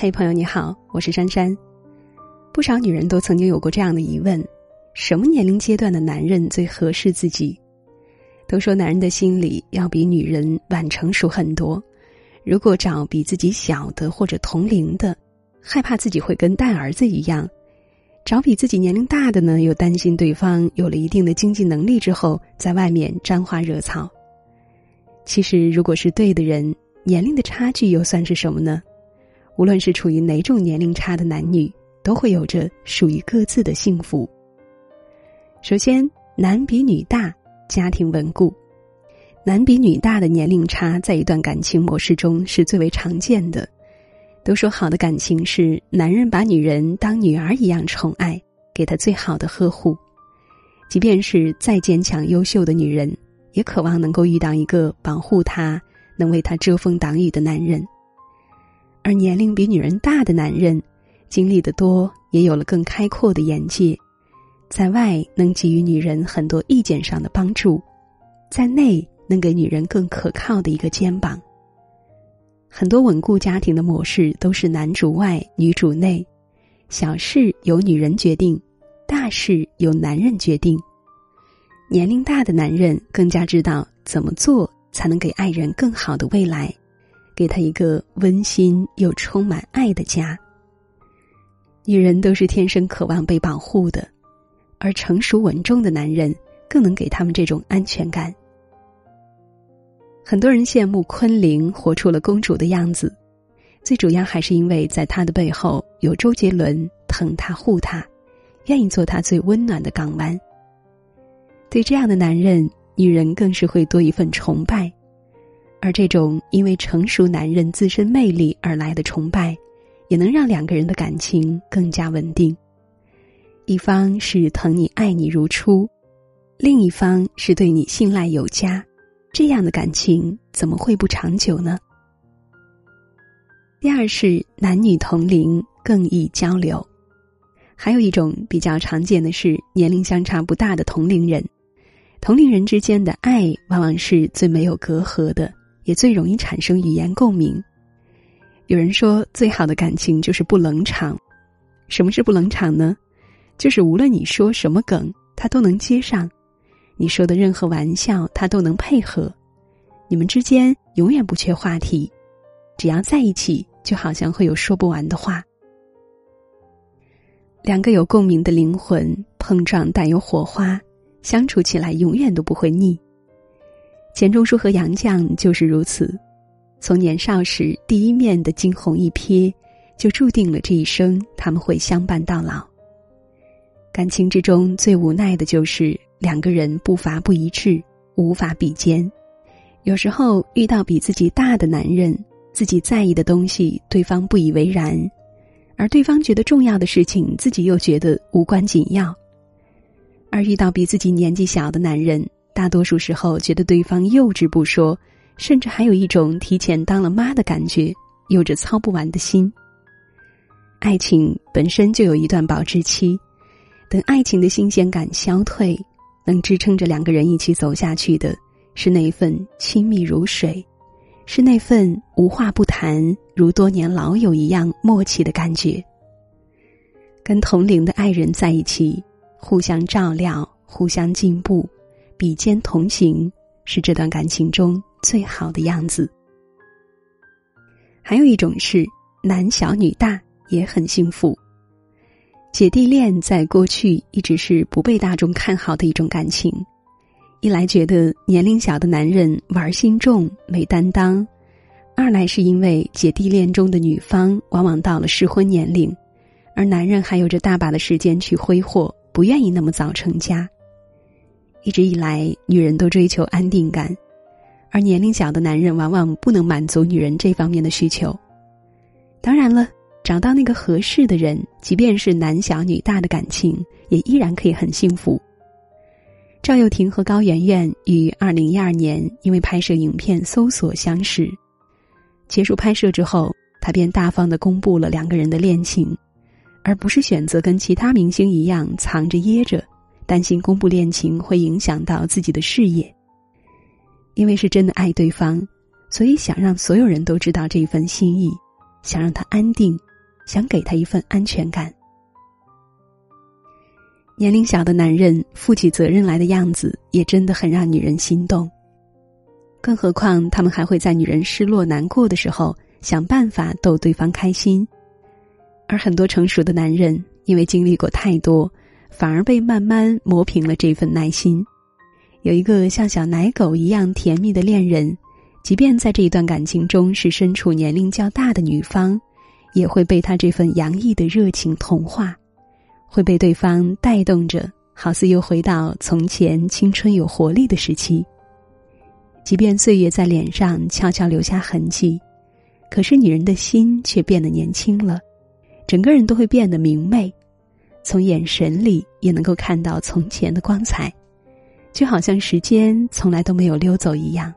嘿，朋友你好，我是珊珊。不少女人都曾经有过这样的疑问：什么年龄阶段的男人最合适自己？都说男人的心理要比女人晚成熟很多，如果找比自己小的或者同龄的，害怕自己会跟带儿子一样；找比自己年龄大的呢，又担心对方有了一定的经济能力之后，在外面沾花惹草。其实，如果是对的人，年龄的差距又算是什么呢？无论是处于哪种年龄差的男女，都会有着属于各自的幸福。首先，男比女大，家庭稳固。男比女大的年龄差，在一段感情模式中是最为常见的。都说好的感情是男人把女人当女儿一样宠爱，给她最好的呵护。即便是再坚强优秀的女人，也渴望能够遇到一个保护她、能为她遮风挡雨的男人。而年龄比女人大的男人，经历的多，也有了更开阔的眼界，在外能给予女人很多意见上的帮助，在内能给女人更可靠的一个肩膀。很多稳固家庭的模式都是男主外女主内，小事由女人决定，大事由男人决定。年龄大的男人更加知道怎么做才能给爱人更好的未来。给他一个温馨又充满爱的家。女人都是天生渴望被保护的，而成熟稳重的男人更能给他们这种安全感。很多人羡慕昆凌活出了公主的样子，最主要还是因为在她的背后有周杰伦疼她护她，愿意做她最温暖的港湾。对这样的男人，女人更是会多一份崇拜。而这种因为成熟男人自身魅力而来的崇拜，也能让两个人的感情更加稳定。一方是疼你爱你如初，另一方是对你信赖有加，这样的感情怎么会不长久呢？第二是男女同龄更易交流，还有一种比较常见的是年龄相差不大的同龄人，同龄人之间的爱往往是最没有隔阂的。也最容易产生语言共鸣。有人说，最好的感情就是不冷场。什么是不冷场呢？就是无论你说什么梗，他都能接上；你说的任何玩笑，他都能配合。你们之间永远不缺话题，只要在一起，就好像会有说不完的话。两个有共鸣的灵魂碰撞，带有火花，相处起来永远都不会腻。钱钟书和杨绛就是如此，从年少时第一面的惊鸿一瞥，就注定了这一生他们会相伴到老。感情之中最无奈的就是两个人步伐不一致，无法比肩。有时候遇到比自己大的男人，自己在意的东西对方不以为然，而对方觉得重要的事情自己又觉得无关紧要。而遇到比自己年纪小的男人。大多数时候，觉得对方幼稚不说，甚至还有一种提前当了妈的感觉，有着操不完的心。爱情本身就有一段保质期，等爱情的新鲜感消退，能支撑着两个人一起走下去的，是那份亲密如水，是那份无话不谈如多年老友一样默契的感觉。跟同龄的爱人在一起，互相照料，互相进步。比肩同行是这段感情中最好的样子。还有一种是男小女大也很幸福。姐弟恋在过去一直是不被大众看好的一种感情，一来觉得年龄小的男人玩心重没担当，二来是因为姐弟恋中的女方往往到了适婚年龄，而男人还有着大把的时间去挥霍，不愿意那么早成家。一直以来，女人都追求安定感，而年龄小的男人往往不能满足女人这方面的需求。当然了，找到那个合适的人，即便是男小女大的感情，也依然可以很幸福。赵又廷和高圆圆于二零一二年因为拍摄影片《搜索》相识，结束拍摄之后，他便大方的公布了两个人的恋情，而不是选择跟其他明星一样藏着掖着。担心公布恋情会影响到自己的事业，因为是真的爱对方，所以想让所有人都知道这份心意，想让他安定，想给他一份安全感。年龄小的男人负起责任来的样子，也真的很让女人心动。更何况，他们还会在女人失落难过的时候，想办法逗对方开心。而很多成熟的男人，因为经历过太多，反而被慢慢磨平了这份耐心。有一个像小奶狗一样甜蜜的恋人，即便在这一段感情中是身处年龄较大的女方，也会被他这份洋溢的热情同化。会被对方带动着，好似又回到从前青春有活力的时期。即便岁月在脸上悄悄留下痕迹，可是女人的心却变得年轻了，整个人都会变得明媚，从眼神里也能够看到从前的光彩，就好像时间从来都没有溜走一样。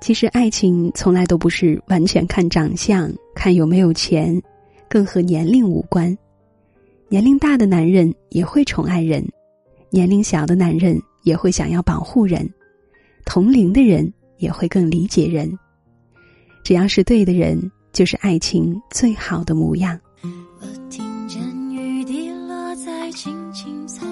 其实，爱情从来都不是完全看长相，看有没有钱，更和年龄无关。年龄大的男人也会宠爱人，年龄小的男人也会想要保护人，同龄的人也会更理解人。只要是对的人，就是爱情最好的模样。我听青青草